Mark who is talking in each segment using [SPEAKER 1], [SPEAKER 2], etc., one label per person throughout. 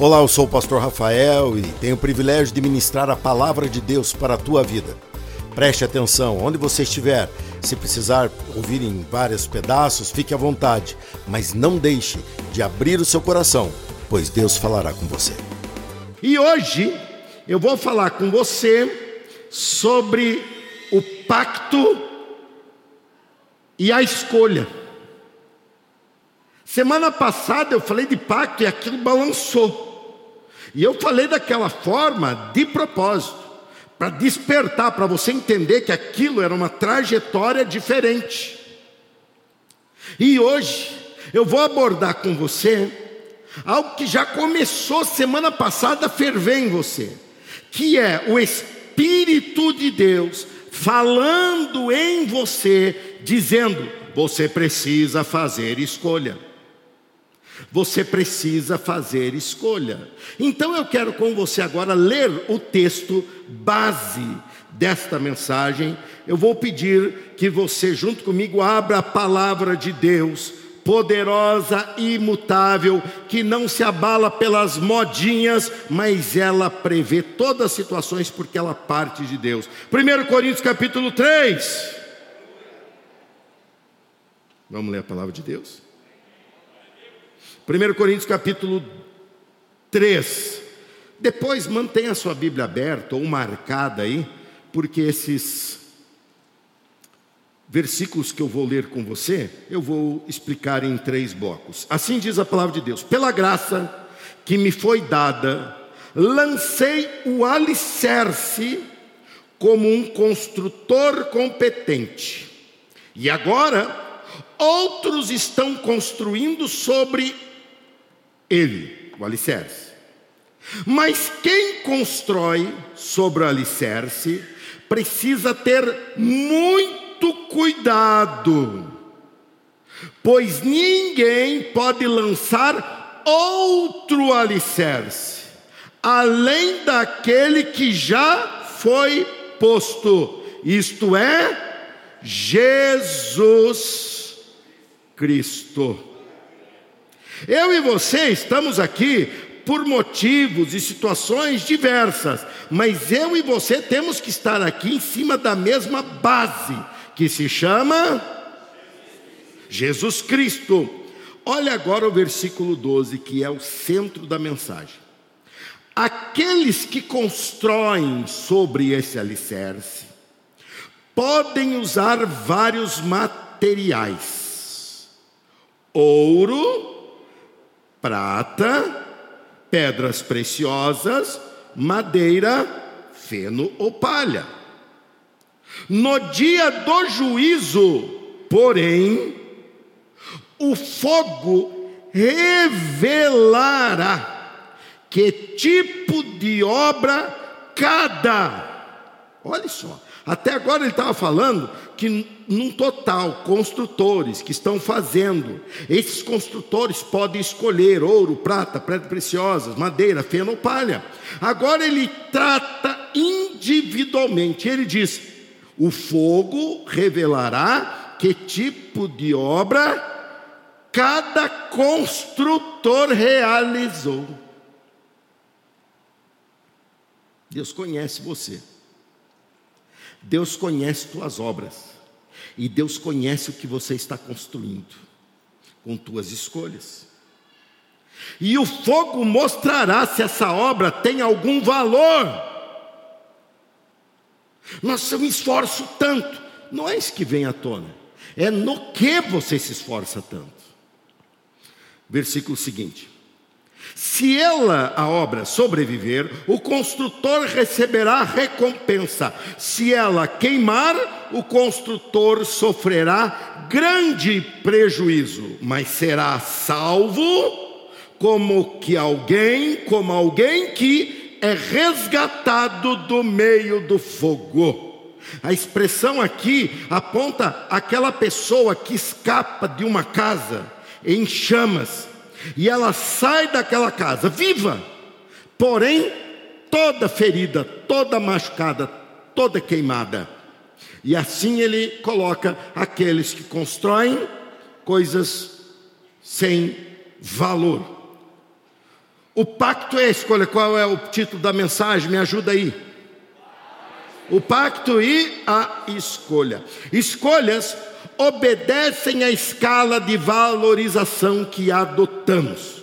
[SPEAKER 1] Olá, eu sou o pastor Rafael e tenho o privilégio de ministrar a palavra de Deus para a tua vida. Preste atenção, onde você estiver, se precisar ouvir em vários pedaços, fique à vontade, mas não deixe de abrir o seu coração, pois Deus falará com você.
[SPEAKER 2] E hoje eu vou falar com você sobre o pacto e a escolha. Semana passada eu falei de pacto e aquilo balançou. E eu falei daquela forma de propósito, para despertar, para você entender que aquilo era uma trajetória diferente. E hoje eu vou abordar com você algo que já começou semana passada a ferver em você, que é o Espírito de Deus falando em você, dizendo: você precisa fazer escolha. Você precisa fazer escolha. Então eu quero com você agora ler o texto base desta mensagem. Eu vou pedir que você, junto comigo, abra a palavra de Deus, poderosa e imutável, que não se abala pelas modinhas, mas ela prevê todas as situações porque ela parte de Deus. 1 Coríntios capítulo 3. Vamos ler a palavra de Deus? 1 Coríntios capítulo 3. Depois mantenha a sua Bíblia aberta ou marcada aí, porque esses versículos que eu vou ler com você, eu vou explicar em três blocos. Assim diz a palavra de Deus: Pela graça que me foi dada, lancei o alicerce como um construtor competente. E agora, outros estão construindo sobre ele, o alicerce. Mas quem constrói sobre o alicerce precisa ter muito cuidado, pois ninguém pode lançar outro alicerce, além daquele que já foi posto, isto é, Jesus Cristo. Eu e você estamos aqui por motivos e situações diversas, mas eu e você temos que estar aqui em cima da mesma base, que se chama Jesus Cristo. Olha agora o versículo 12, que é o centro da mensagem. Aqueles que constroem sobre esse alicerce podem usar vários materiais: ouro, prata, pedras preciosas, madeira, feno ou palha. No dia do juízo, porém, o fogo revelará que tipo de obra cada. Olha só, até agora ele estava falando que, num total, construtores que estão fazendo, esses construtores podem escolher ouro, prata, pedras preciosas, madeira, feno ou palha. Agora ele trata individualmente, ele diz: o fogo revelará que tipo de obra cada construtor realizou. Deus conhece você. Deus conhece tuas obras. E Deus conhece o que você está construindo com tuas escolhas. E o fogo mostrará se essa obra tem algum valor. Nossa, eu me esforço tanto. Não é isso que vem à tona. É no que você se esforça tanto. Versículo seguinte. Se ela, a obra, sobreviver, o construtor receberá recompensa. Se ela queimar, o construtor sofrerá grande prejuízo, mas será salvo como que alguém, como alguém que é resgatado do meio do fogo. A expressão aqui aponta aquela pessoa que escapa de uma casa em chamas e ela sai daquela casa viva, porém toda ferida, toda machucada, toda queimada. E assim ele coloca aqueles que constroem coisas sem valor. O pacto é a escolha. Qual é o título da mensagem? Me ajuda aí. O pacto e a escolha. Escolhas obedecem à escala de valorização que adotamos.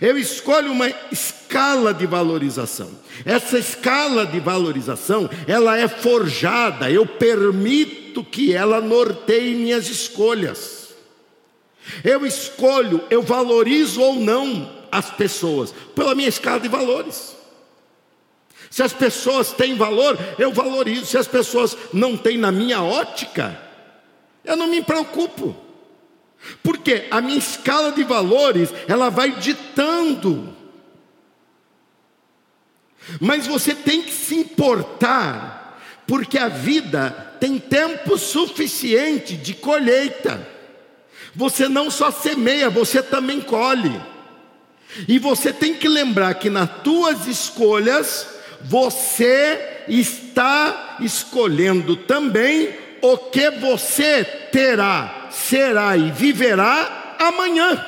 [SPEAKER 2] Eu escolho uma escala de valorização. Essa escala de valorização, ela é forjada, eu permito que ela norteie minhas escolhas. Eu escolho, eu valorizo ou não as pessoas pela minha escala de valores. Se as pessoas têm valor, eu valorizo. Se as pessoas não têm na minha ótica, eu não me preocupo. Porque a minha escala de valores, ela vai ditando. Mas você tem que se importar, porque a vida tem tempo suficiente de colheita. Você não só semeia, você também colhe. E você tem que lembrar que nas tuas escolhas, você está escolhendo também o que você terá, será e viverá amanhã.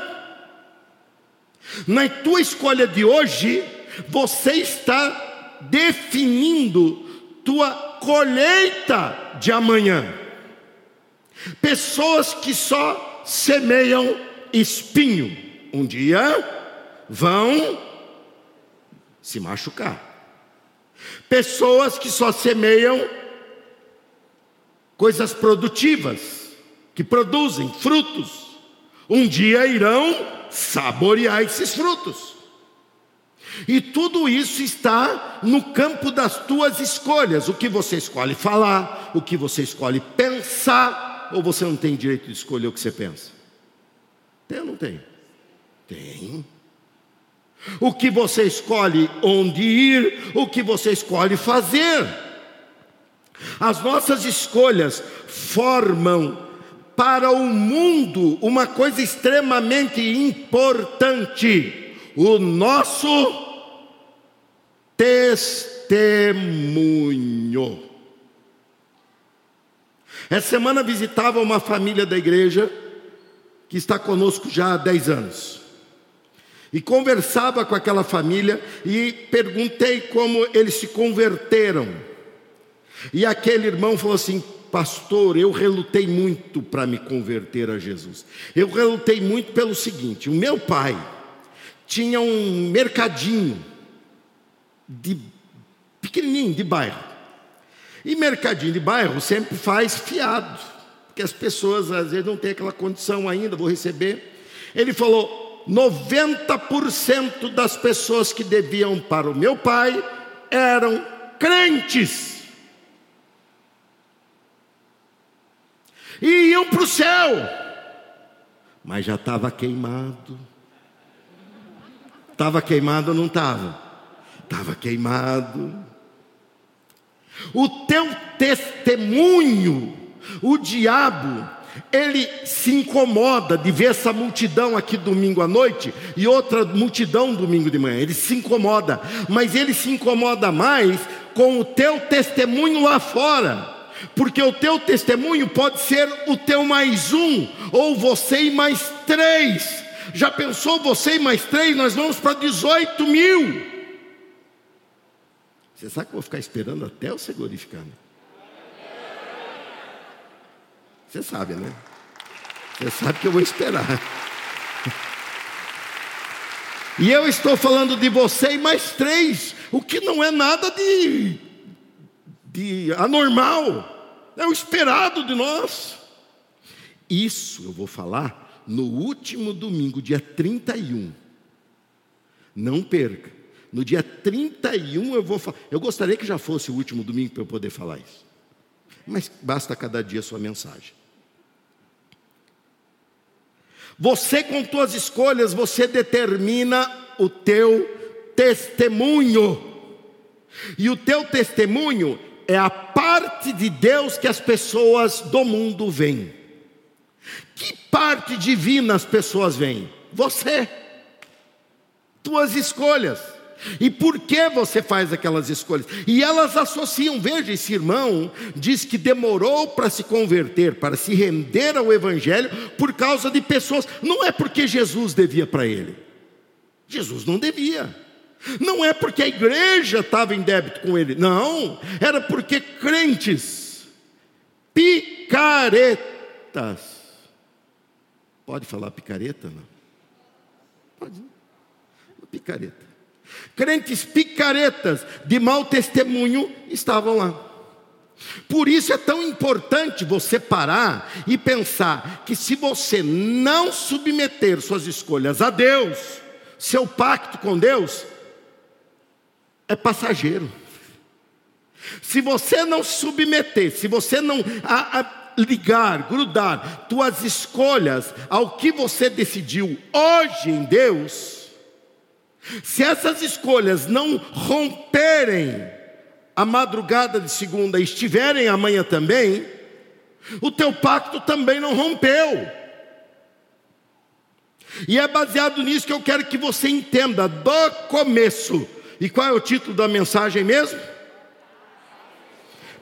[SPEAKER 2] Na tua escolha de hoje, você está definindo tua colheita de amanhã. Pessoas que só semeiam espinho, um dia vão se machucar. Pessoas que só semeiam coisas produtivas, que produzem frutos, um dia irão saborear esses frutos. E tudo isso está no campo das tuas escolhas. O que você escolhe falar, o que você escolhe pensar, ou você não tem direito de escolher o que você pensa? Tem ou não tem? Tem. O que você escolhe onde ir, o que você escolhe fazer. As nossas escolhas formam para o mundo uma coisa extremamente importante: o nosso testemunho. Essa semana visitava uma família da igreja que está conosco já há 10 anos. E conversava com aquela família e perguntei como eles se converteram. E aquele irmão falou assim: Pastor, eu relutei muito para me converter a Jesus. Eu relutei muito pelo seguinte: o meu pai tinha um mercadinho de pequenininho de bairro. E mercadinho de bairro sempre faz fiado, porque as pessoas às vezes não têm aquela condição ainda, vou receber. Ele falou: 90% das pessoas que deviam para o meu pai eram crentes. E iam para o céu, mas já estava queimado. Estava queimado ou não estava? Estava queimado. O teu testemunho, o diabo ele se incomoda de ver essa multidão aqui domingo à noite e outra multidão domingo de manhã. Ele se incomoda, mas ele se incomoda mais com o teu testemunho lá fora. Porque o teu testemunho pode ser o teu mais um, ou você e mais três. Já pensou você e mais três? Nós vamos para 18 mil. Você sabe que eu vou ficar esperando até o ser glorificado? Você sabe, né? Você sabe que eu vou esperar. E eu estou falando de você e mais três, o que não é nada de, de anormal, é o esperado de nós. Isso eu vou falar no último domingo, dia 31. Não perca. No dia 31 eu vou falar. Eu gostaria que já fosse o último domingo para eu poder falar isso. Mas basta cada dia a sua mensagem. Você com tuas escolhas, você determina o teu testemunho. E o teu testemunho é a parte de Deus que as pessoas do mundo veem. Que parte divina as pessoas veem? Você. Tuas escolhas. E por que você faz aquelas escolhas? E elas associam, veja, esse irmão diz que demorou para se converter, para se render ao Evangelho, por causa de pessoas, não é porque Jesus devia para ele, Jesus não devia, Não é porque a igreja estava em débito com ele, não, era porque crentes, picaretas, pode falar picareta? Não? Pode, picareta. Crentes picaretas de mau testemunho estavam lá. Por isso é tão importante você parar e pensar que se você não submeter suas escolhas a Deus, seu pacto com Deus é passageiro. Se você não submeter, se você não a, a, ligar, grudar tuas escolhas ao que você decidiu hoje em Deus, se essas escolhas não romperem a madrugada de segunda estiverem amanhã também, o teu pacto também não rompeu. E é baseado nisso que eu quero que você entenda do começo. E qual é o título da mensagem mesmo?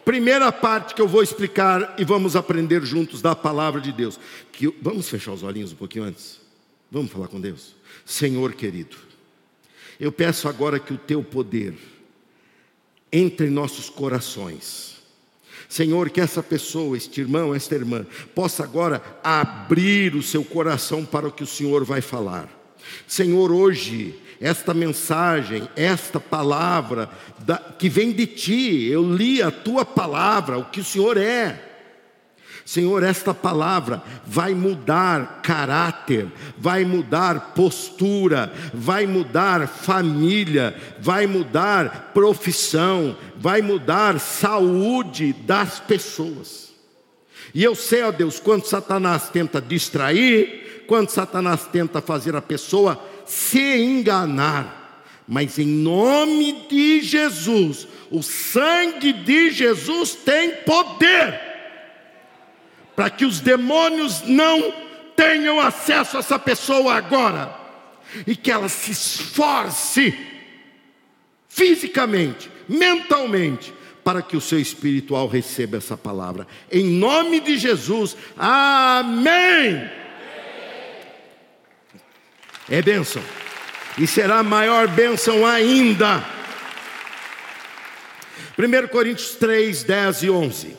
[SPEAKER 2] Primeira parte que eu vou explicar e vamos aprender juntos da palavra de Deus. Que vamos fechar os olhinhos um pouquinho antes. Vamos falar com Deus. Senhor querido, eu peço agora que o teu poder entre em nossos corações. Senhor, que essa pessoa, este irmão, esta irmã, possa agora abrir o seu coração para o que o Senhor vai falar. Senhor, hoje, esta mensagem, esta palavra da, que vem de ti, eu li a tua palavra, o que o Senhor é. Senhor, esta palavra vai mudar caráter, vai mudar postura, vai mudar família, vai mudar profissão, vai mudar saúde das pessoas. E eu sei, ó Deus, quando Satanás tenta distrair, quando Satanás tenta fazer a pessoa se enganar, mas em nome de Jesus, o sangue de Jesus tem poder para que os demônios não tenham acesso a essa pessoa agora, e que ela se esforce fisicamente, mentalmente, para que o seu espiritual receba essa palavra. Em nome de Jesus, amém. É bênção, e será maior bênção ainda. 1 Coríntios 3, 10 e 11.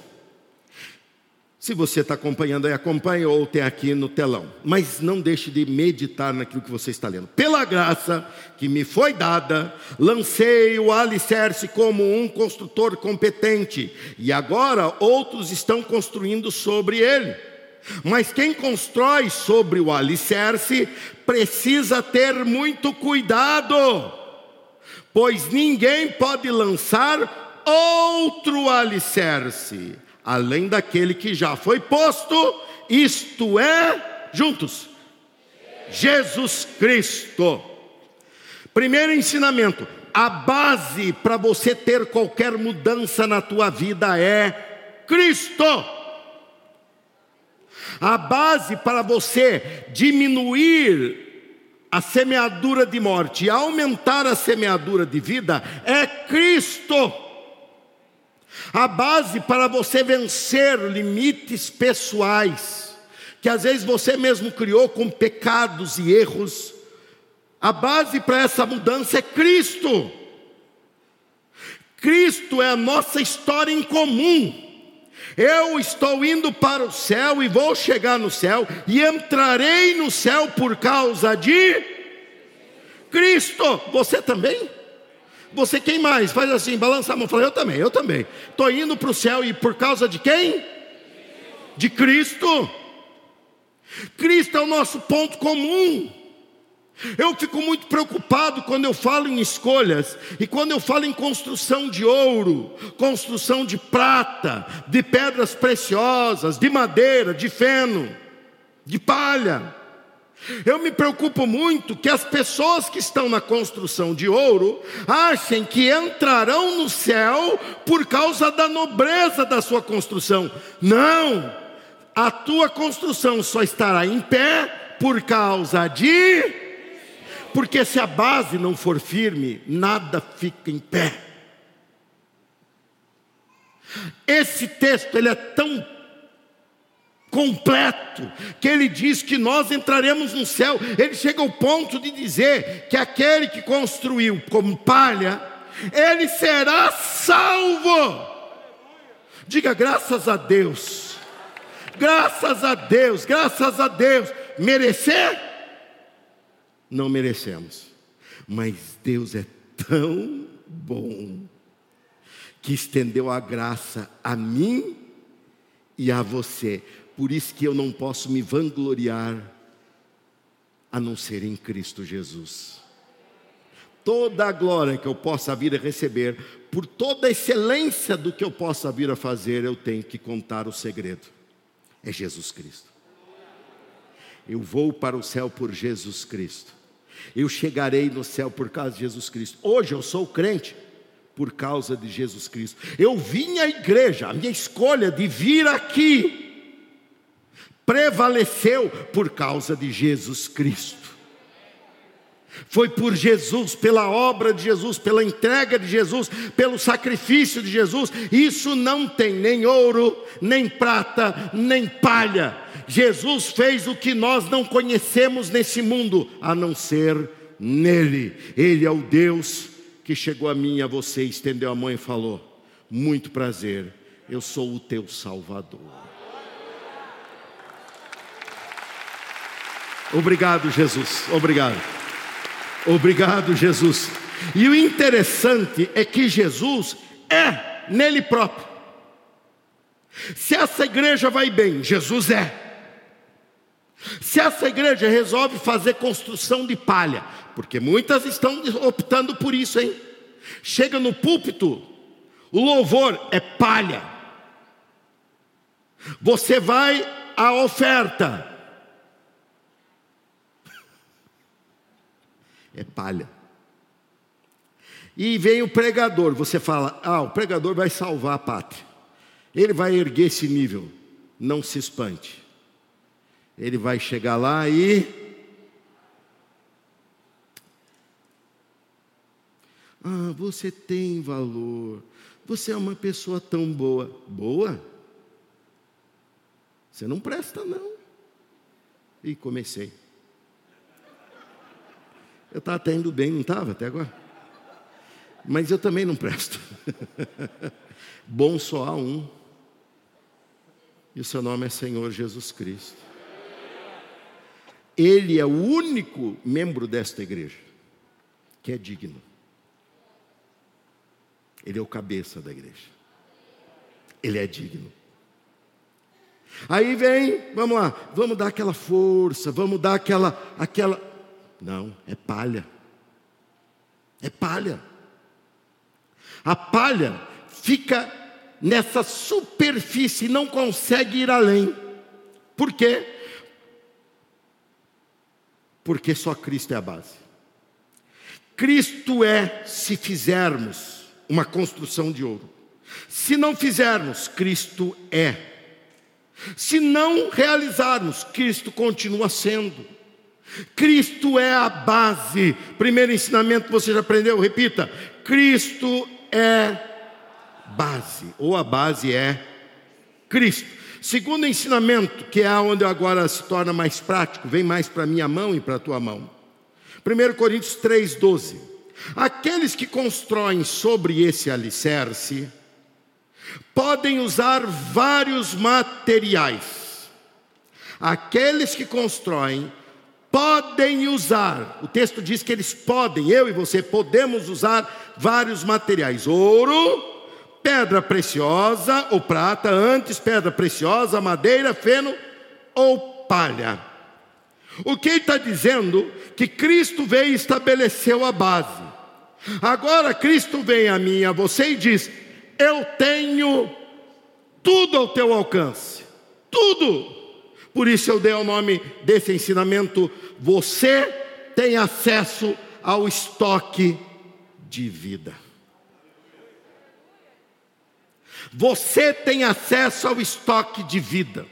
[SPEAKER 2] Se você está acompanhando aí, acompanhe ou tem aqui no telão. Mas não deixe de meditar naquilo que você está lendo. Pela graça que me foi dada, lancei o alicerce como um construtor competente, e agora outros estão construindo sobre ele. Mas quem constrói sobre o alicerce precisa ter muito cuidado, pois ninguém pode lançar outro alicerce além daquele que já foi posto, isto é, juntos, Jesus Cristo. Primeiro ensinamento: a base para você ter qualquer mudança na tua vida é Cristo. A base para você diminuir a semeadura de morte e aumentar a semeadura de vida é Cristo. A base para você vencer limites pessoais, que às vezes você mesmo criou com pecados e erros, a base para essa mudança é Cristo. Cristo é a nossa história em comum. Eu estou indo para o céu e vou chegar no céu e entrarei no céu por causa de Cristo. Você também? Você quem mais? Faz assim, balança a mão. Fala, eu também, eu também. Estou indo para o céu e por causa de quem? De Cristo. Cristo é o nosso ponto comum. Eu fico muito preocupado quando eu falo em escolhas e quando eu falo em construção de ouro, construção de prata, de pedras preciosas, de madeira, de feno, de palha. Eu me preocupo muito que as pessoas que estão na construção de ouro achem que entrarão no céu por causa da nobreza da sua construção. Não! A tua construção só estará em pé por causa de. Porque se a base não for firme, nada fica em pé. Esse texto ele é tão completo, que ele diz que nós entraremos no céu. Ele chega ao ponto de dizer que aquele que construiu como palha, ele será salvo. Diga graças a Deus. Graças a Deus, graças a Deus. Merecer? Não merecemos. Mas Deus é tão bom que estendeu a graça a mim e a você. Por isso que eu não posso me vangloriar a não ser em Cristo Jesus. Toda a glória que eu possa vir a receber, por toda a excelência do que eu possa vir a fazer, eu tenho que contar o segredo. É Jesus Cristo. Eu vou para o céu por Jesus Cristo. Eu chegarei no céu por causa de Jesus Cristo. Hoje eu sou crente por causa de Jesus Cristo. Eu vim à igreja, a minha escolha de vir aqui prevaleceu por causa de Jesus Cristo. Foi por Jesus, pela obra de Jesus, pela entrega de Jesus, pelo sacrifício de Jesus. Isso não tem nem ouro, nem prata, nem palha. Jesus fez o que nós não conhecemos nesse mundo, a não ser nele. Ele é o Deus que chegou a mim e a você, estendeu a mão e falou: Muito prazer, eu sou o teu Salvador. Obrigado, Jesus. Obrigado. Obrigado, Jesus. E o interessante é que Jesus é nele próprio. Se essa igreja vai bem, Jesus é. Se essa igreja resolve fazer construção de palha, porque muitas estão optando por isso, hein? Chega no púlpito, o louvor é palha. Você vai à oferta, é palha. E vem o pregador, você fala: ah, o pregador vai salvar a pátria, ele vai erguer esse nível, não se espante. Ele vai chegar lá e. Ah, você tem valor. Você é uma pessoa tão boa. Boa? Você não presta, não. E comecei. Eu estava até indo bem, não estava até agora? Mas eu também não presto. Bom só há um. E o seu nome é Senhor Jesus Cristo. Ele é o único membro desta igreja que é digno. Ele é o cabeça da igreja. Ele é digno. Aí vem, vamos lá, vamos dar aquela força, vamos dar aquela, aquela. Não, é palha. É palha. A palha fica nessa superfície, e não consegue ir além. Por quê? Porque só Cristo é a base. Cristo é, se fizermos uma construção de ouro. Se não fizermos, Cristo é. Se não realizarmos, Cristo continua sendo. Cristo é a base. Primeiro ensinamento você já aprendeu, repita: Cristo é base, ou a base é Cristo. Segundo ensinamento, que é onde agora se torna mais prático, vem mais para minha mão e para a tua mão. 1 Coríntios 3,12. Aqueles que constroem sobre esse alicerce podem usar vários materiais. Aqueles que constroem podem usar, o texto diz que eles podem, eu e você podemos usar vários materiais: ouro, pedra preciosa ou prata, antes pedra preciosa, madeira, feno ou palha. O que está dizendo? Que Cristo veio e estabeleceu a base. Agora Cristo vem a mim, a você e diz: Eu tenho tudo ao teu alcance, tudo. Por isso eu dei o nome desse ensinamento: Você tem acesso ao estoque de vida. Você tem acesso ao estoque de vida.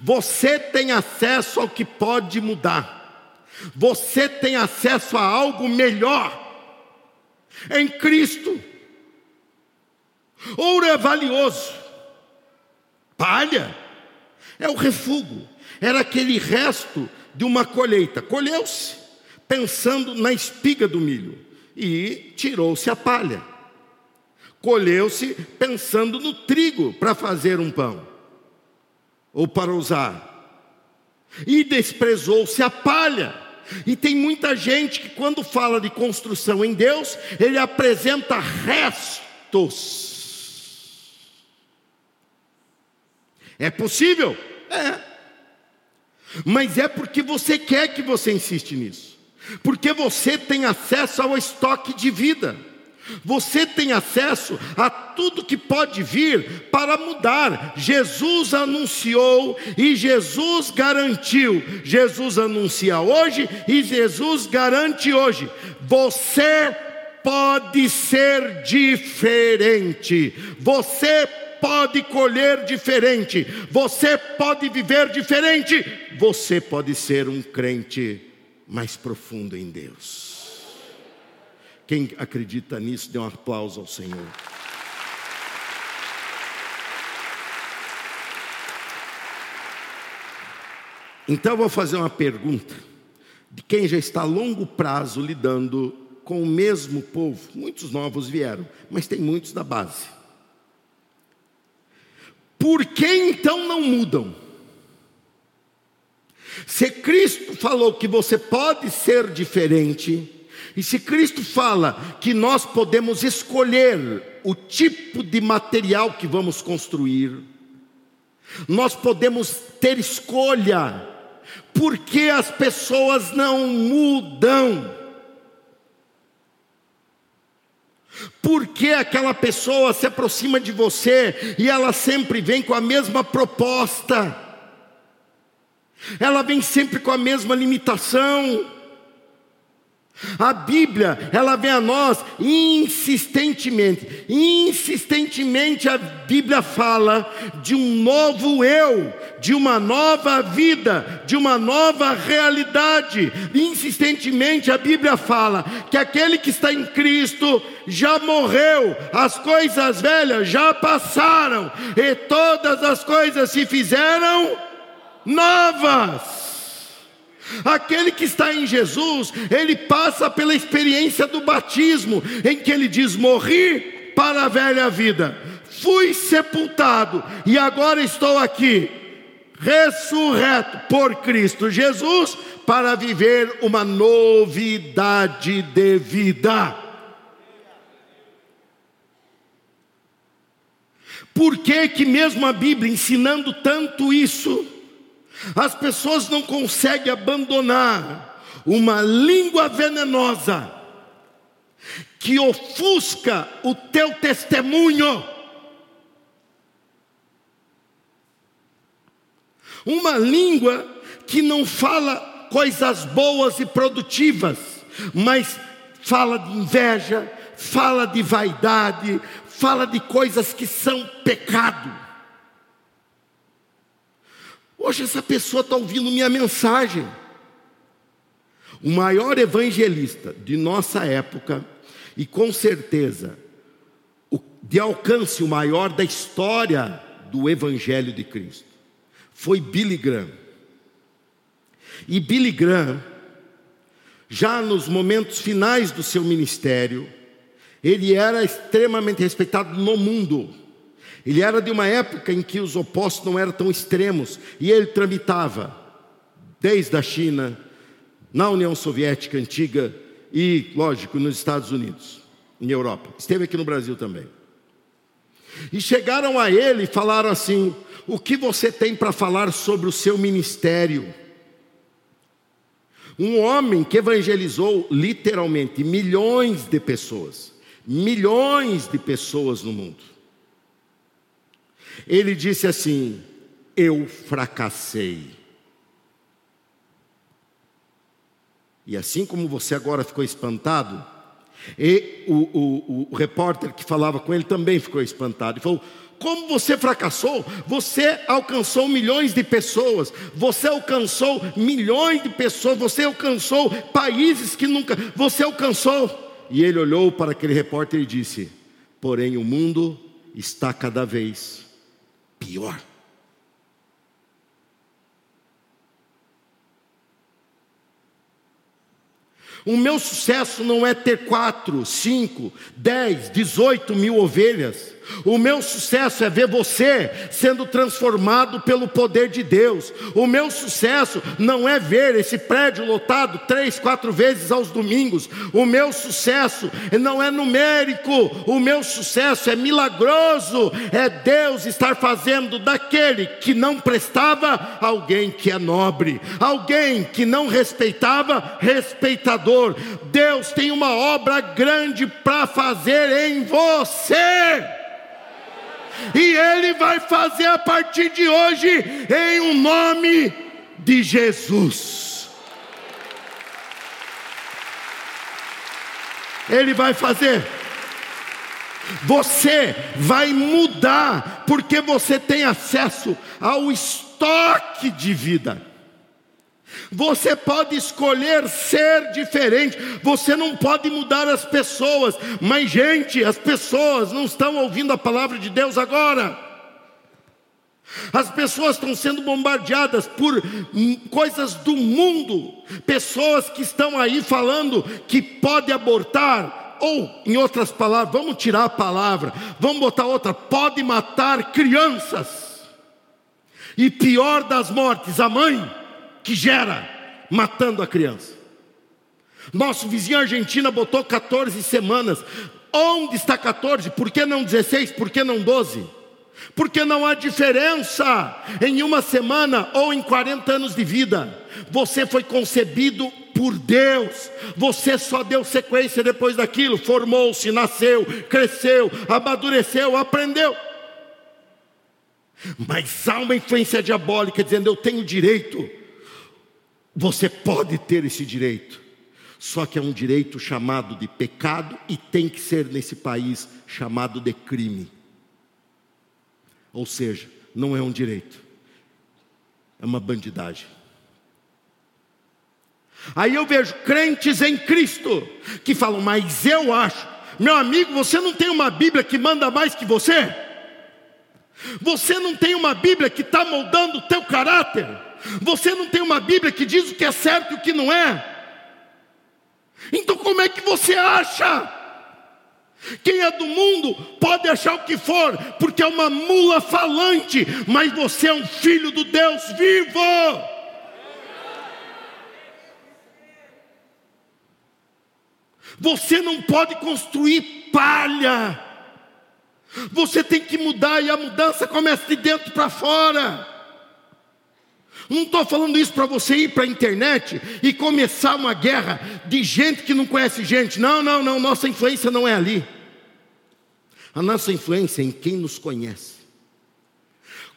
[SPEAKER 2] Você tem acesso ao que pode mudar. Você tem acesso a algo melhor em Cristo. Ouro é valioso, palha É o refúgio. Era aquele resto de uma colheita. Colheu-se pensando na espiga do milho e tirou-se a palha. Colheu-se pensando no trigo para fazer um pão ou para usar. E desprezou-se a palha. E tem muita gente que, quando fala de construção em Deus, ele apresenta restos. É possível? É. Mas é porque você quer que você insiste nisso. Porque você tem acesso ao estoque de vida. Você tem acesso a tudo que pode vir para mudar. Jesus anunciou e Jesus garantiu. Jesus anuncia hoje e Jesus garante hoje. Você pode ser diferente. Você pode colher diferente. Você pode viver diferente. Você pode ser um crente mais profundo em Deus. Quem acredita nisso, dê um aplauso ao Senhor. Então eu vou fazer uma pergunta de quem já está a longo prazo lidando com o mesmo povo. Muitos novos vieram, mas tem muitos da base. Por que então não mudam? Se Cristo falou que você pode ser diferente, e se Cristo fala que nós podemos escolher o tipo de material que vamos construir, nós podemos ter escolha, porque as pessoas não mudam. Porque aquela pessoa se aproxima de você e ela sempre vem com a mesma proposta, ela vem sempre com a mesma limitação. A Bíblia, ela vem a nós insistentemente, insistentemente a Bíblia fala de um novo eu, de uma nova vida, de uma nova realidade. Insistentemente a Bíblia fala que aquele que está em Cristo já morreu, as coisas velhas já passaram e todas as coisas se fizeram novas. Aquele que está em Jesus, ele passa pela experiência do batismo, em que ele diz: Morri para a velha vida, fui sepultado e agora estou aqui, ressurreto por Cristo Jesus, para viver uma novidade de vida. Por que que mesmo a Bíblia ensinando tanto isso, as pessoas não conseguem abandonar uma língua venenosa que ofusca o teu testemunho. Uma língua que não fala coisas boas e produtivas, mas fala de inveja, fala de vaidade, fala de coisas que são pecado. Hoje essa pessoa está ouvindo minha mensagem. O maior evangelista de nossa época, e com certeza, de alcance o maior da história do Evangelho de Cristo, foi Billy Graham. E Billy Graham, já nos momentos finais do seu ministério, ele era extremamente respeitado no mundo. Ele era de uma época em que os opostos não eram tão extremos e ele tramitava desde a China, na União Soviética antiga e, lógico, nos Estados Unidos, em Europa. Esteve aqui no Brasil também. E chegaram a ele e falaram assim: O que você tem para falar sobre o seu ministério? Um homem que evangelizou literalmente milhões de pessoas, milhões de pessoas no mundo. Ele disse assim: Eu fracassei. E assim como você agora ficou espantado, e o, o, o repórter que falava com ele também ficou espantado. E falou: como você fracassou? Você alcançou milhões de pessoas, você alcançou milhões de pessoas, você alcançou países que nunca, você alcançou. E ele olhou para aquele repórter e disse: Porém, o mundo está cada vez pior. O meu sucesso não é ter quatro, cinco, dez, dezoito mil ovelhas. O meu sucesso é ver você sendo transformado pelo poder de Deus. O meu sucesso não é ver esse prédio lotado três, quatro vezes aos domingos. O meu sucesso não é numérico. O meu sucesso é milagroso. É Deus estar fazendo daquele que não prestava alguém que é nobre, alguém que não respeitava, respeitador. Deus tem uma obra grande para fazer em você e Ele vai fazer a partir de hoje, em um nome de Jesus. Ele vai fazer. Você vai mudar, porque você tem acesso ao estoque de vida. Você pode escolher ser diferente, você não pode mudar as pessoas, mas, gente, as pessoas não estão ouvindo a palavra de Deus agora. As pessoas estão sendo bombardeadas por coisas do mundo, pessoas que estão aí falando que pode abortar, ou, em outras palavras, vamos tirar a palavra, vamos botar outra, pode matar crianças. E pior das mortes, a mãe que gera, matando a criança. Nosso vizinho Argentina botou 14 semanas. Onde está 14? Por que não 16? Por que não 12? Porque não há diferença em uma semana ou em 40 anos de vida. Você foi concebido por Deus. Você só deu sequência depois daquilo, formou-se, nasceu, cresceu, amadureceu, aprendeu. Mas há uma influência diabólica dizendo: eu tenho direito você pode ter esse direito, só que é um direito chamado de pecado e tem que ser nesse país chamado de crime. Ou seja, não é um direito, é uma bandidagem. Aí eu vejo crentes em Cristo que falam, mas eu acho, meu amigo, você não tem uma Bíblia que manda mais que você? Você não tem uma Bíblia que está moldando o teu caráter? Você não tem uma Bíblia que diz o que é certo e o que não é? Então como é que você acha? Quem é do mundo pode achar o que for, porque é uma mula falante, mas você é um filho do Deus vivo. Você não pode construir palha. Você tem que mudar e a mudança começa de dentro para fora. Não estou falando isso para você ir para a internet e começar uma guerra de gente que não conhece gente. Não, não, não, nossa influência não é ali. A nossa influência é em quem nos conhece.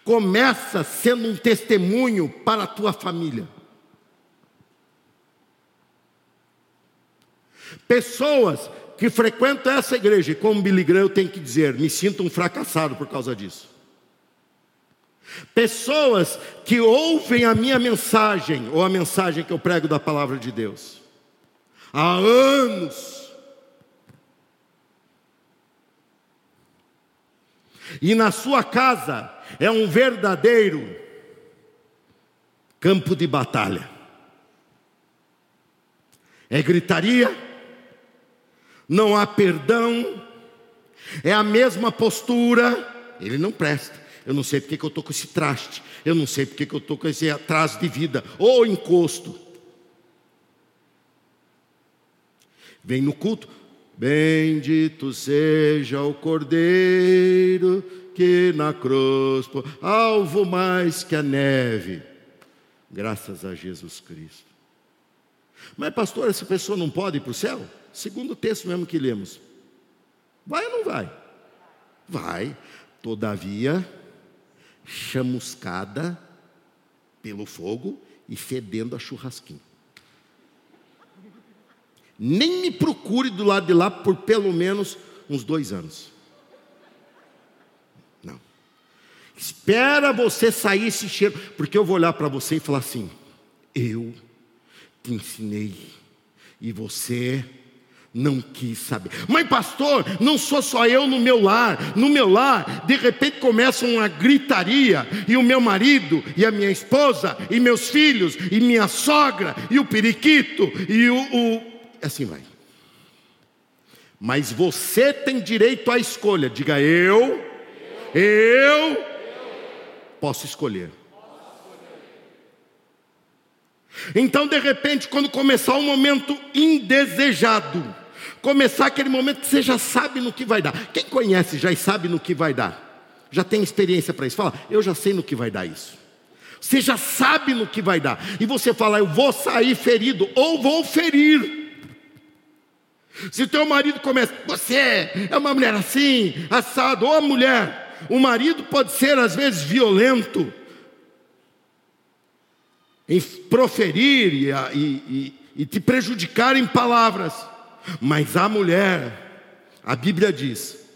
[SPEAKER 2] Começa sendo um testemunho para a tua família. Pessoas que frequentam essa igreja, e como Billy Graham eu tenho que dizer, me sinto um fracassado por causa disso. Pessoas que ouvem a minha mensagem, ou a mensagem que eu prego da palavra de Deus, há anos, e na sua casa é um verdadeiro campo de batalha. É gritaria, não há perdão, é a mesma postura, ele não presta. Eu não sei porque que eu estou com esse traste. Eu não sei porque que eu estou com esse atraso de vida. Ou encosto. Vem no culto. Bendito seja o Cordeiro que na cruz, alvo mais que a neve. Graças a Jesus Cristo. Mas, pastor, essa pessoa não pode ir para o céu? Segundo o texto mesmo que lemos. Vai ou não vai? Vai. Todavia, chamuscada pelo fogo e fedendo a churrasquinho. Nem me procure do lado de lá por pelo menos uns dois anos. Não. Espera você sair esse cheiro, porque eu vou olhar para você e falar assim: eu te ensinei e você não quis saber. Mas, pastor, não sou só eu no meu lar. No meu lar, de repente começa uma gritaria, e o meu marido, e a minha esposa, e meus filhos, e minha sogra, e o periquito, e o, o assim vai. Mas você tem direito à escolha. Diga eu, eu posso escolher. Então, de repente, quando começar um momento indesejado, começar aquele momento que você já sabe no que vai dar. Quem conhece já sabe no que vai dar. Já tem experiência para isso. Fala, eu já sei no que vai dar isso. Você já sabe no que vai dar. E você fala, eu vou sair ferido ou vou ferir. Se o teu marido começa, você é uma mulher assim, assado, ou a mulher, o marido pode ser às vezes violento, em proferir e, e, e, e te prejudicar em palavras, mas a mulher, a Bíblia diz,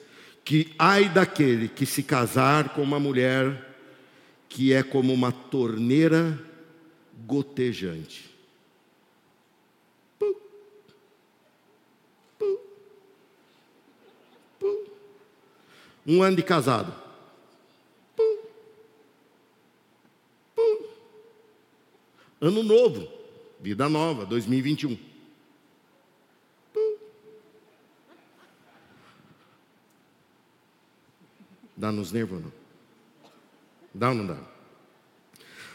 [SPEAKER 2] que ai daquele que se casar com uma mulher que é como uma torneira gotejante. Um ano de casado. Ano novo, vida nova, 2021. Dá nos nervos não? Dá ou não dá?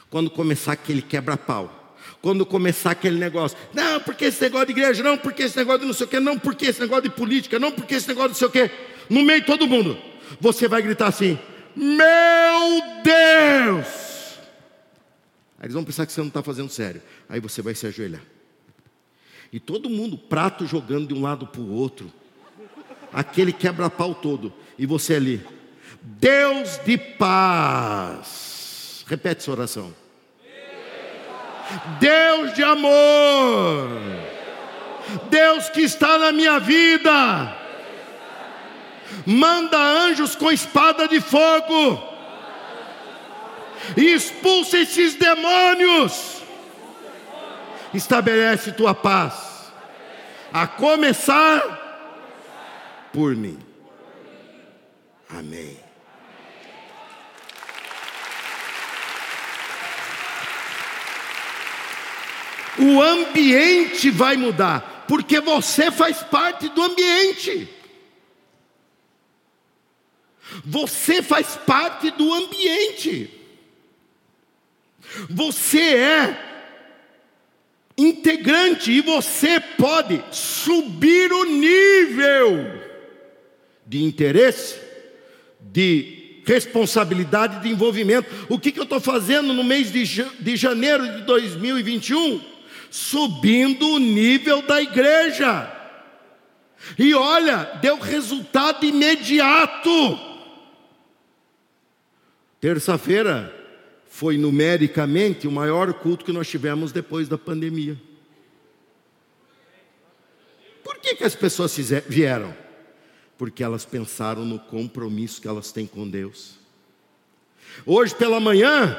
[SPEAKER 2] Quando começar aquele quebra-pau. Quando começar aquele negócio, não, porque esse negócio de igreja, não, porque esse negócio de não sei o quê, não, porque esse negócio de política, não, porque esse negócio de não sei o quê, no meio de todo mundo, você vai gritar assim: Meu Deus! Aí eles vão pensar que você não está fazendo sério. Aí você vai se ajoelhar. E todo mundo, prato jogando de um lado para o outro. Aquele quebra-pau todo. E você ali. Deus de paz. Repete essa oração. Deus de amor. Deus que está na minha vida. Manda anjos com espada de fogo e expulsa esses demônios. Estabelece tua paz, a começar por mim. Amém. O ambiente vai mudar, porque você faz parte do ambiente. Você faz parte do ambiente. Você é integrante e você pode subir o nível de interesse, de responsabilidade, de envolvimento. O que, que eu estou fazendo no mês de, de janeiro de 2021? Subindo o nível da igreja. E olha, deu resultado imediato. Terça-feira, foi numericamente o maior culto que nós tivemos depois da pandemia. Por que, que as pessoas vieram? Porque elas pensaram no compromisso que elas têm com Deus. Hoje pela manhã,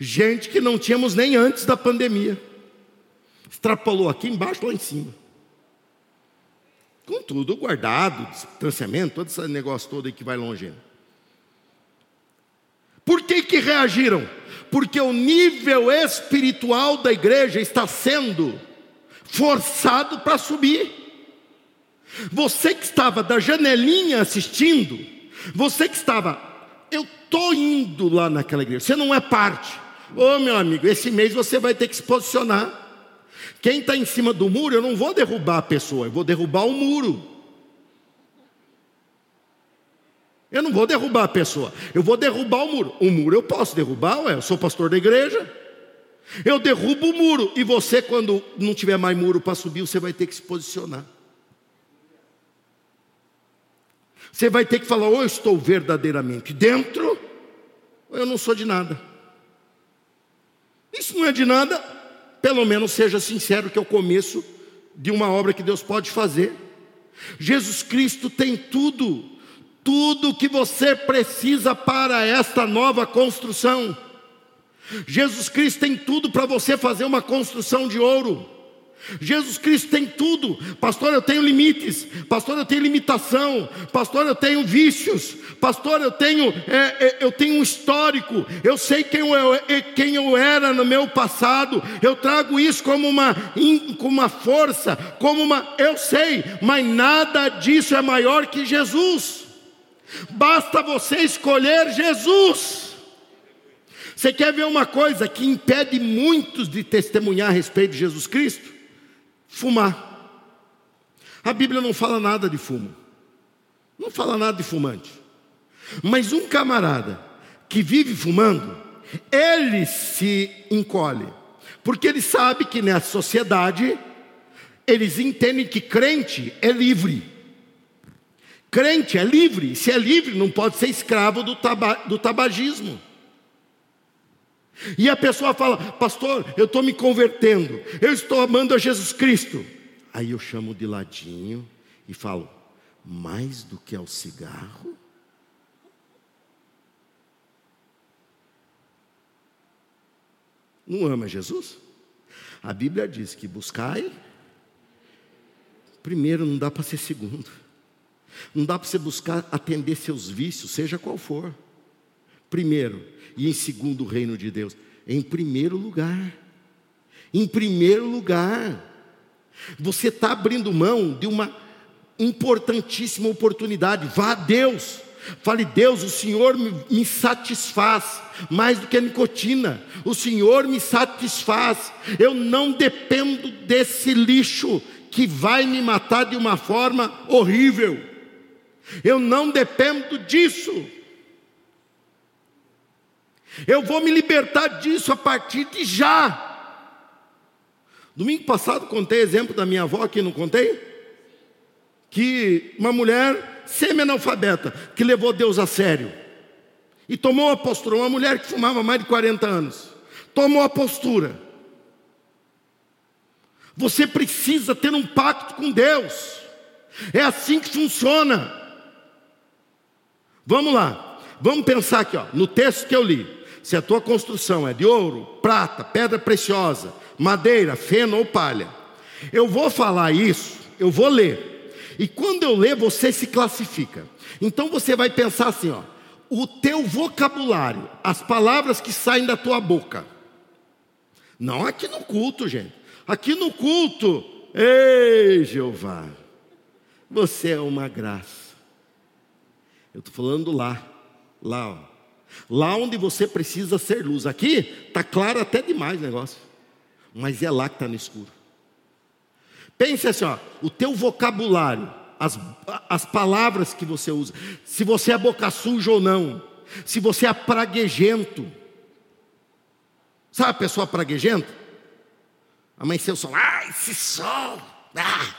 [SPEAKER 2] gente que não tínhamos nem antes da pandemia, extrapolou aqui embaixo, lá em cima. Com tudo guardado, distanciamento, todo esse negócio todo aí que vai longe. Por que, que reagiram? Porque o nível espiritual da igreja está sendo forçado para subir. Você que estava da janelinha assistindo, você que estava, eu estou indo lá naquela igreja, você não é parte. Ô oh, meu amigo, esse mês você vai ter que se posicionar. Quem está em cima do muro, eu não vou derrubar a pessoa, eu vou derrubar o muro. Eu não vou derrubar a pessoa, eu vou derrubar o muro. O muro eu posso derrubar, ué, eu sou pastor da igreja. Eu derrubo o muro, e você, quando não tiver mais muro para subir, você vai ter que se posicionar. Você vai ter que falar: ou eu estou verdadeiramente dentro, ou eu não sou de nada. Isso não é de nada, pelo menos seja sincero, que é o começo de uma obra que Deus pode fazer. Jesus Cristo tem tudo tudo que você precisa para esta nova construção. Jesus Cristo tem tudo para você fazer uma construção de ouro. Jesus Cristo tem tudo. Pastor, eu tenho limites. Pastor, eu tenho limitação. Pastor, eu tenho vícios. Pastor, eu tenho, é, é, eu tenho um histórico. Eu sei quem eu, é, quem eu era no meu passado. Eu trago isso como uma, como uma força, como uma. Eu sei, mas nada disso é maior que Jesus. Basta você escolher Jesus. Você quer ver uma coisa que impede muitos de testemunhar a respeito de Jesus Cristo? Fumar. A Bíblia não fala nada de fumo, não fala nada de fumante. Mas um camarada que vive fumando, ele se encolhe, porque ele sabe que nessa sociedade eles entendem que crente é livre. Crente é livre, se é livre, não pode ser escravo do, taba, do tabagismo. E a pessoa fala, pastor, eu estou me convertendo, eu estou amando a Jesus Cristo. Aí eu chamo de ladinho e falo, mais do que ao cigarro? Não ama Jesus? A Bíblia diz que buscai, primeiro não dá para ser segundo, não dá para você buscar atender seus vícios, seja qual for. Primeiro, e em segundo o reino de Deus? Em primeiro lugar. Em primeiro lugar. Você está abrindo mão de uma importantíssima oportunidade. Vá a Deus. Fale, Deus, o Senhor me satisfaz mais do que a nicotina. O Senhor me satisfaz. Eu não dependo desse lixo que vai me matar de uma forma horrível. Eu não dependo disso. Eu vou me libertar disso a partir de já. Domingo passado contei exemplo da minha avó aqui, não contei? Que uma mulher semi-analfabeta que levou Deus a sério e tomou a postura, uma mulher que fumava mais de 40 anos, tomou a postura. Você precisa ter um pacto com Deus. É assim que funciona. Vamos lá. Vamos pensar aqui, ó, no texto que eu li. Se a tua construção é de ouro, prata, pedra preciosa, madeira, feno ou palha, eu vou falar isso, eu vou ler. E quando eu ler, você se classifica. Então você vai pensar assim, ó, o teu vocabulário, as palavras que saem da tua boca. Não aqui no culto, gente. Aqui no culto, ei Jeová, você é uma graça. Eu estou falando lá, lá, ó. Lá onde você precisa ser luz. Aqui está claro até demais o negócio. Mas é lá que está no escuro. Pense assim, ó, o teu vocabulário, as, as palavras que você usa, se você é boca suja ou não, se você é praguejento. Sabe a pessoa praguejenta? Amanheceu o sol, ah, esse sol, ah,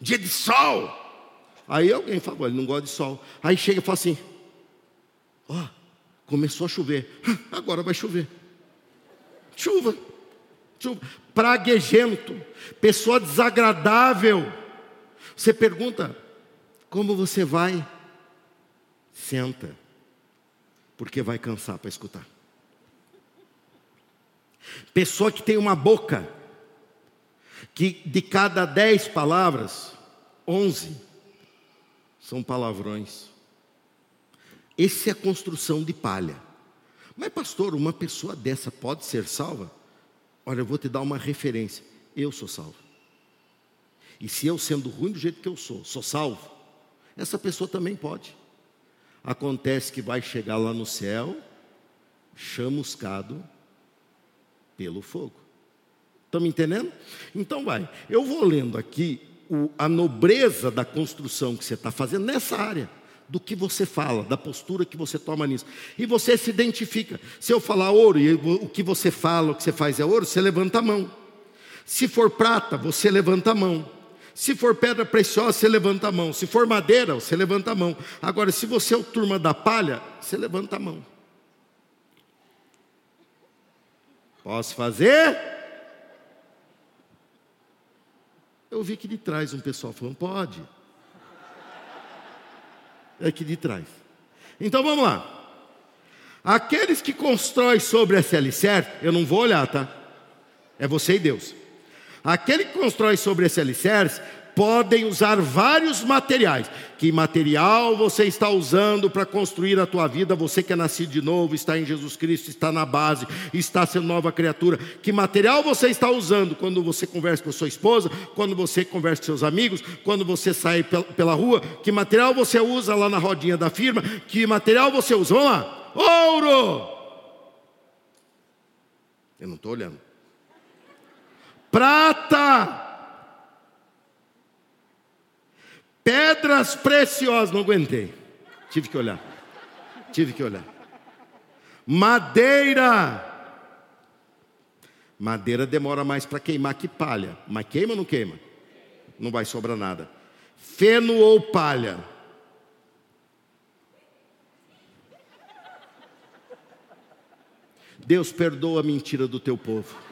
[SPEAKER 2] dia de sol. Aí alguém fala, ele não gosta de sol. Aí chega e fala assim, Ó, oh, começou a chover. Agora vai chover. Chuva. Chuva. Praguejento. Pessoa desagradável. Você pergunta: como você vai? Senta. Porque vai cansar para escutar. Pessoa que tem uma boca, que de cada dez palavras, onze são palavrões. Essa é a construção de palha. Mas, pastor, uma pessoa dessa pode ser salva? Olha, eu vou te dar uma referência. Eu sou salvo. E se eu, sendo ruim do jeito que eu sou, sou salvo, essa pessoa também pode. Acontece que vai chegar lá no céu, chamuscado pelo fogo. Estão me entendendo? Então vai. Eu vou lendo aqui o, a nobreza da construção que você está fazendo nessa área do que você fala, da postura que você toma nisso. E você se identifica. Se eu falar ouro e o que você fala, o que você faz é ouro, você levanta a mão. Se for prata, você levanta a mão. Se for pedra preciosa, você levanta a mão. Se for madeira, você levanta a mão. Agora, se você é o turma da palha, você levanta a mão. Posso fazer? Eu vi que de trás um pessoal falando, pode aqui de trás. Então vamos lá. Aqueles que constroem sobre esse alicerce, eu não vou olhar, tá? É você e Deus. Aquele que constrói sobre esse alicerce podem usar vários materiais. Que material você está usando para construir a tua vida? Você que é nascido de novo, está em Jesus Cristo, está na base, está sendo nova criatura. Que material você está usando quando você conversa com a sua esposa, quando você conversa com seus amigos, quando você sai pela rua? Que material você usa lá na rodinha da firma? Que material você usa? Vamos lá. Ouro! Eu não estou olhando. Prata! Pedras preciosas, não aguentei. Tive que olhar. Tive que olhar. Madeira. Madeira demora mais para queimar que palha. Mas queima ou não queima? Não vai sobrar nada. Feno ou palha? Deus perdoa a mentira do teu povo.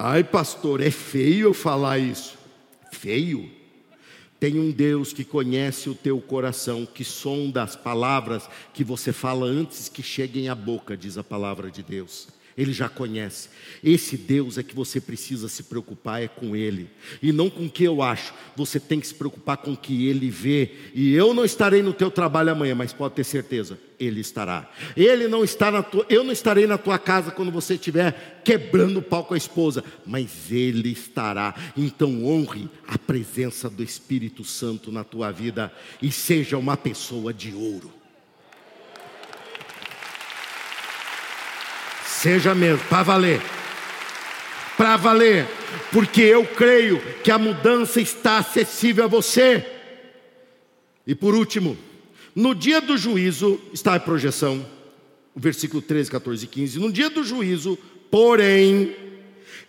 [SPEAKER 2] Ai, pastor, é feio eu falar isso. Feio? Tem um Deus que conhece o teu coração, que sonda as palavras que você fala antes que cheguem à boca, diz a palavra de Deus. Ele já conhece. Esse Deus é que você precisa se preocupar, é com Ele. E não com o que eu acho. Você tem que se preocupar com o que Ele vê. E eu não estarei no teu trabalho amanhã, mas pode ter certeza, Ele estará. Ele não está na tua, eu não estarei na tua casa quando você estiver quebrando o pau com a esposa, mas Ele estará. Então honre a presença do Espírito Santo na tua vida e seja uma pessoa de ouro. Seja mesmo, para valer. Para valer, porque eu creio que a mudança está acessível a você. E por último, no dia do juízo, está a projeção, o versículo 13, 14 e 15. No dia do juízo, porém,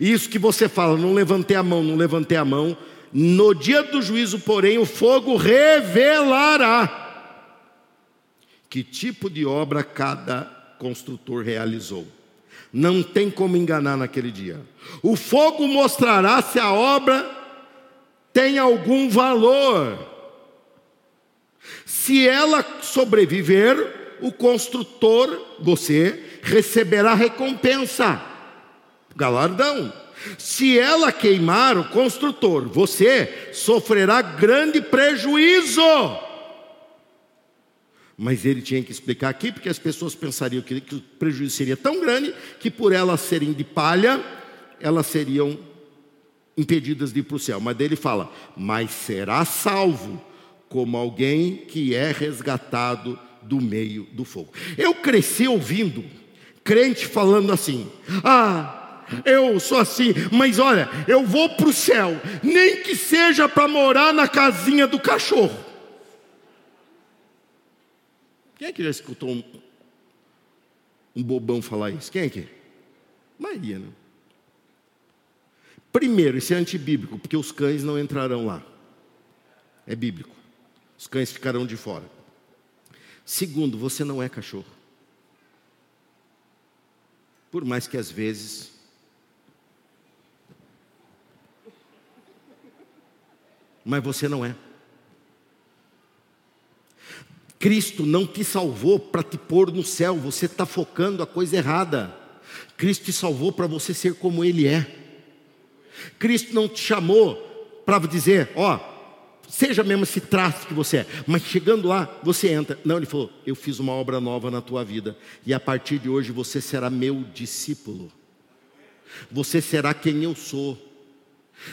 [SPEAKER 2] isso que você fala, não levantei a mão, não levantei a mão. No dia do juízo, porém, o fogo revelará que tipo de obra cada construtor realizou. Não tem como enganar naquele dia. O fogo mostrará se a obra tem algum valor. Se ela sobreviver, o construtor, você, receberá recompensa, galardão. Se ela queimar, o construtor, você, sofrerá grande prejuízo. Mas ele tinha que explicar aqui, porque as pessoas pensariam que, que o prejuízo seria tão grande que, por elas serem de palha, elas seriam impedidas de ir para o céu. Mas ele fala: Mas será salvo como alguém que é resgatado do meio do fogo. Eu cresci ouvindo crente falando assim: Ah, eu sou assim, mas olha, eu vou para o céu, nem que seja para morar na casinha do cachorro. Quem é que já escutou um, um bobão falar isso? Quem é que? Maria, né? Primeiro, isso é antibíblico, porque os cães não entrarão lá. É bíblico. Os cães ficarão de fora. Segundo, você não é cachorro. Por mais que às vezes mas você não é. Cristo não te salvou para te pôr no céu, você está focando a coisa errada. Cristo te salvou para você ser como Ele é. Cristo não te chamou para dizer, ó, seja mesmo esse traço que você é, mas chegando lá, você entra. Não, Ele falou, eu fiz uma obra nova na tua vida, e a partir de hoje você será meu discípulo. Você será quem eu sou.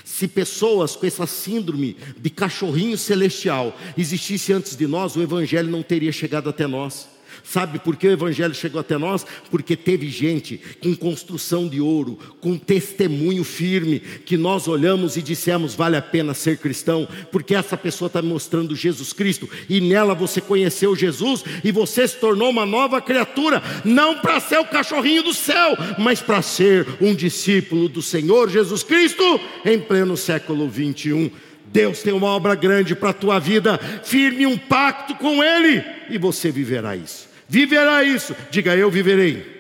[SPEAKER 2] Se pessoas com essa síndrome de cachorrinho celestial existisse antes de nós, o Evangelho não teria chegado até nós. Sabe por que o Evangelho chegou até nós? Porque teve gente com construção de ouro, com testemunho firme, que nós olhamos e dissemos: vale a pena ser cristão, porque essa pessoa está mostrando Jesus Cristo, e nela você conheceu Jesus e você se tornou uma nova criatura, não para ser o cachorrinho do céu, mas para ser um discípulo do Senhor Jesus Cristo em pleno século 21. Deus tem uma obra grande para a tua vida, firme um pacto com Ele e você viverá isso. Viverá isso, diga eu viverei.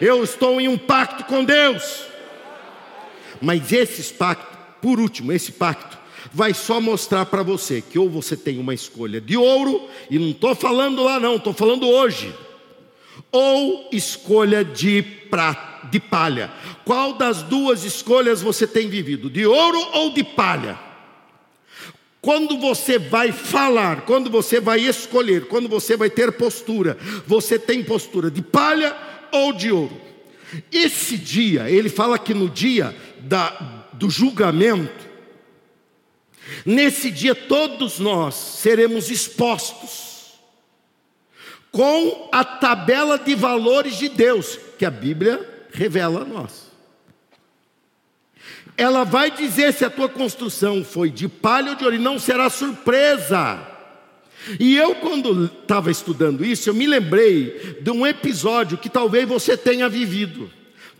[SPEAKER 2] Eu estou em um pacto com Deus. Mas esse pacto, por último, esse pacto, vai só mostrar para você que ou você tem uma escolha de ouro, e não estou falando lá não, estou falando hoje, ou escolha de prata, de palha. Qual das duas escolhas você tem vivido, de ouro ou de palha? Quando você vai falar, quando você vai escolher, quando você vai ter postura, você tem postura de palha ou de ouro? Esse dia, ele fala que no dia da, do julgamento, nesse dia todos nós seremos expostos com a tabela de valores de Deus que a Bíblia revela a nós. Ela vai dizer se a tua construção foi de palha ou de ouro, e não será surpresa. E eu, quando estava estudando isso, eu me lembrei de um episódio que talvez você tenha vivido.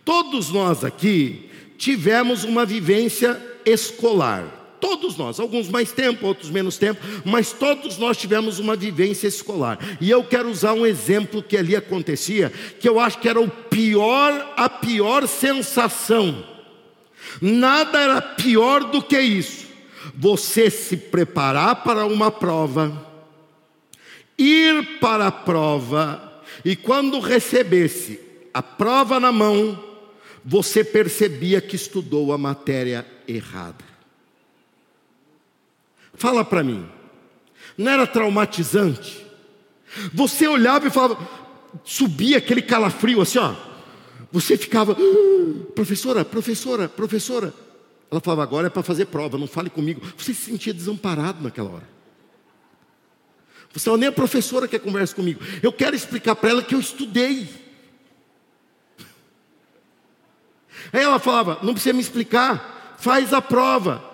[SPEAKER 2] Todos nós aqui tivemos uma vivência escolar. Todos nós, alguns mais tempo, outros menos tempo, mas todos nós tivemos uma vivência escolar. E eu quero usar um exemplo que ali acontecia, que eu acho que era o pior, a pior sensação. Nada era pior do que isso. Você se preparar para uma prova, ir para a prova, e quando recebesse a prova na mão, você percebia que estudou a matéria errada. Fala para mim, não era traumatizante? Você olhava e falava, subia aquele calafrio assim, ó. Você ficava, ah, professora, professora, professora. Ela falava, agora é para fazer prova, não fale comigo. Você se sentia desamparado naquela hora. Você nem a professora quer conversa comigo. Eu quero explicar para ela que eu estudei. Aí ela falava: Não precisa me explicar, faz a prova.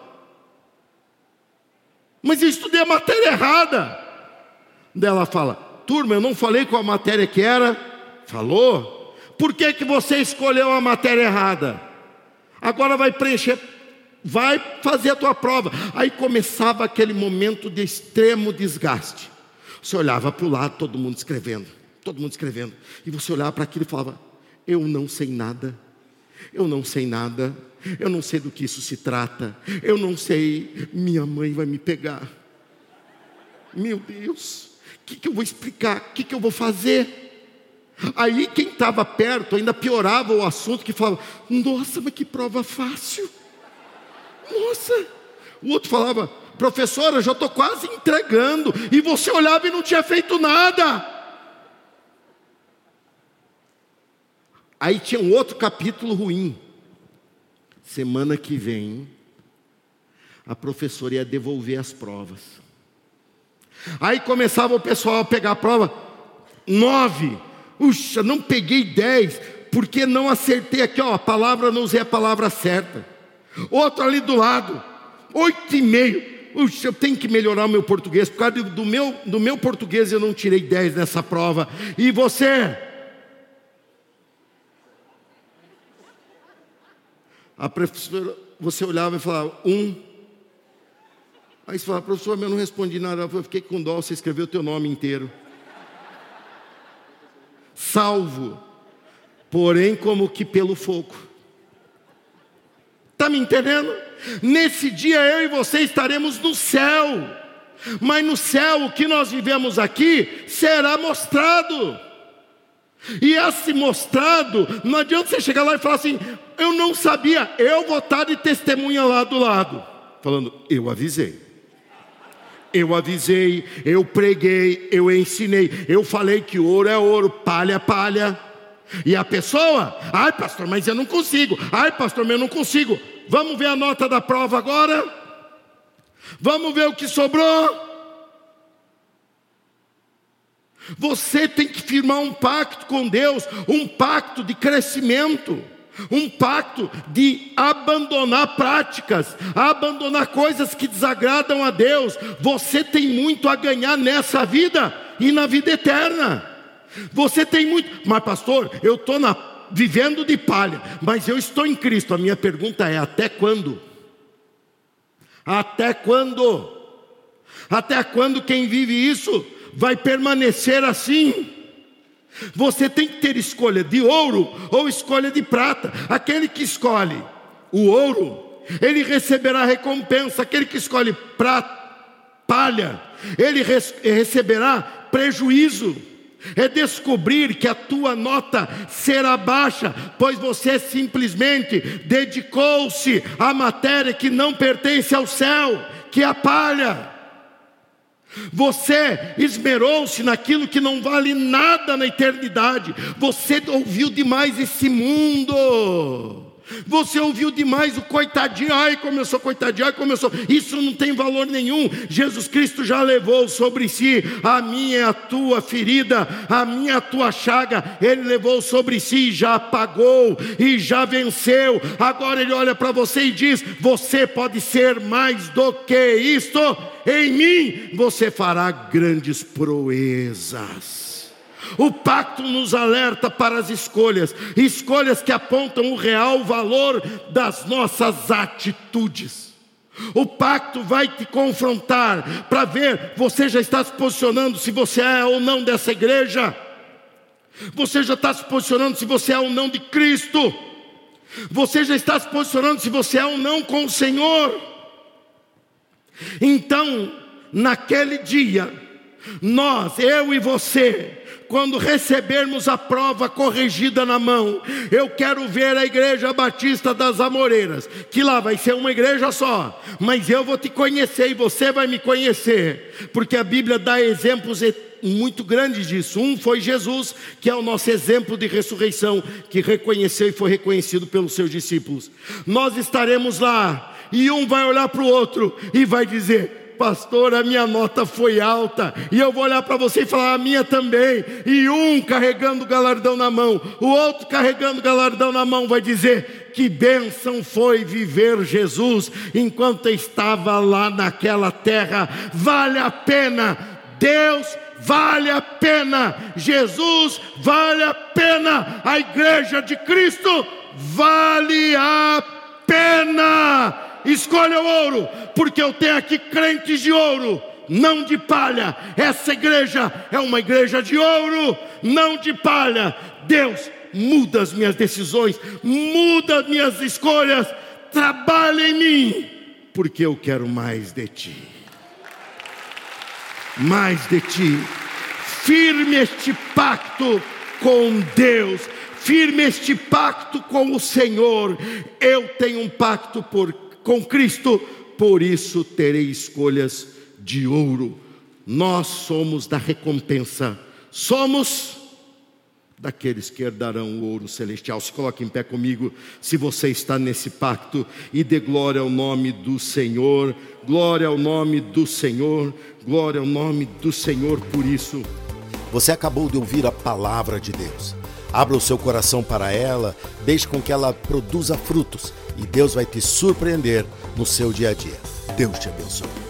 [SPEAKER 2] Mas eu estudei a matéria errada. Daí ela fala: Turma, eu não falei qual a matéria que era. Falou? Por que, que você escolheu a matéria errada? Agora vai preencher, vai fazer a tua prova. Aí começava aquele momento de extremo desgaste. Você olhava para o lado, todo mundo escrevendo, todo mundo escrevendo. E você olhava para aquilo e falava: Eu não sei nada eu não sei nada, eu não sei do que isso se trata, eu não sei, minha mãe vai me pegar. Meu Deus, o que, que eu vou explicar? O que, que eu vou fazer? Aí quem estava perto ainda piorava o assunto, que falava: Nossa, mas que prova fácil. Nossa. O outro falava: Professora, já estou quase entregando. E você olhava e não tinha feito nada. Aí tinha um outro capítulo ruim. Semana que vem, a professora ia devolver as provas. Aí começava o pessoal a pegar a prova. Nove. Puxa, não peguei dez, porque não acertei aqui, ó, a palavra, não usei a palavra certa. Outro ali do lado, oito e meio. Puxa, eu tenho que melhorar o meu português, por causa do meu, do meu português eu não tirei dez nessa prova. E você? A professora, você olhava e falava, um. Aí você falava, professor, eu não respondi nada. Eu fiquei com dó, você escreveu o teu nome inteiro. Salvo, porém como que pelo fogo. Está me entendendo? Nesse dia eu e você estaremos no céu. Mas no céu o que nós vivemos aqui será mostrado. E esse mostrado, não adianta você chegar lá e falar assim: eu não sabia, eu vou estar de testemunha lá do lado, falando, eu avisei. Eu avisei, eu preguei, eu ensinei, eu falei que ouro é ouro, palha é palha. E a pessoa, ai pastor, mas eu não consigo, ai pastor, mas eu não consigo. Vamos ver a nota da prova agora? Vamos ver o que sobrou? Você tem que firmar um pacto com Deus, um pacto de crescimento, um pacto de abandonar práticas, abandonar coisas que desagradam a Deus. Você tem muito a ganhar nessa vida e na vida eterna. Você tem muito, mas pastor, eu estou vivendo de palha, mas eu estou em Cristo. A minha pergunta é: até quando? Até quando? Até quando quem vive isso vai permanecer assim. Você tem que ter escolha de ouro ou escolha de prata. Aquele que escolhe o ouro, ele receberá recompensa. Aquele que escolhe prata, palha, ele receberá prejuízo. É descobrir que a tua nota será baixa, pois você simplesmente dedicou-se à matéria que não pertence ao céu, que é a palha. Você esmerou-se naquilo que não vale nada na eternidade. Você ouviu demais esse mundo. Você ouviu demais o coitadinho, ai, começou coitadinho, ai, começou. Isso não tem valor nenhum. Jesus Cristo já levou sobre si a minha e a tua ferida, a minha a tua chaga. Ele levou sobre si, já pagou e já venceu. Agora ele olha para você e diz: Você pode ser mais do que isto. Em mim você fará grandes proezas. O pacto nos alerta para as escolhas, escolhas que apontam o real valor das nossas atitudes. O pacto vai te confrontar para ver você já está se posicionando se você é ou não dessa igreja. Você já está se posicionando se você é ou não de Cristo. Você já está se posicionando se você é ou não com o Senhor. Então, naquele dia, nós, eu e você, quando recebermos a prova corrigida na mão, eu quero ver a Igreja Batista das Amoreiras, que lá vai ser uma igreja só, mas eu vou te conhecer e você vai me conhecer, porque a Bíblia dá exemplos muito grandes disso. Um foi Jesus, que é o nosso exemplo de ressurreição, que reconheceu e foi reconhecido pelos seus discípulos. Nós estaremos lá, e um vai olhar para o outro e vai dizer: pastor, a minha nota foi alta, e eu vou olhar para você e falar, a minha também, e um carregando o galardão na mão, o outro carregando o galardão na mão, vai dizer: que bênção foi viver Jesus enquanto estava lá naquela terra, vale a pena, Deus vale a pena, Jesus vale a pena, a igreja de Cristo vale a pena. Escolha o ouro, porque eu tenho aqui crentes de ouro, não de palha. Essa igreja é uma igreja de ouro, não de palha. Deus, muda as minhas decisões, muda as minhas escolhas, trabalha em mim, porque eu quero mais de ti. Mais de ti. Firme este pacto com Deus, firme este pacto com o Senhor. Eu tenho um pacto por com Cristo, por isso terei escolhas de ouro. Nós somos da recompensa, somos daqueles que herdarão o ouro celestial. Se coloque em pé comigo, se você está nesse pacto, e dê glória ao nome do Senhor, glória ao nome do Senhor, glória ao nome do Senhor por isso.
[SPEAKER 1] Você acabou de ouvir a palavra de Deus. Abra o seu coração para ela, deixe com que ela produza frutos e Deus vai te surpreender no seu dia a dia. Deus te abençoe.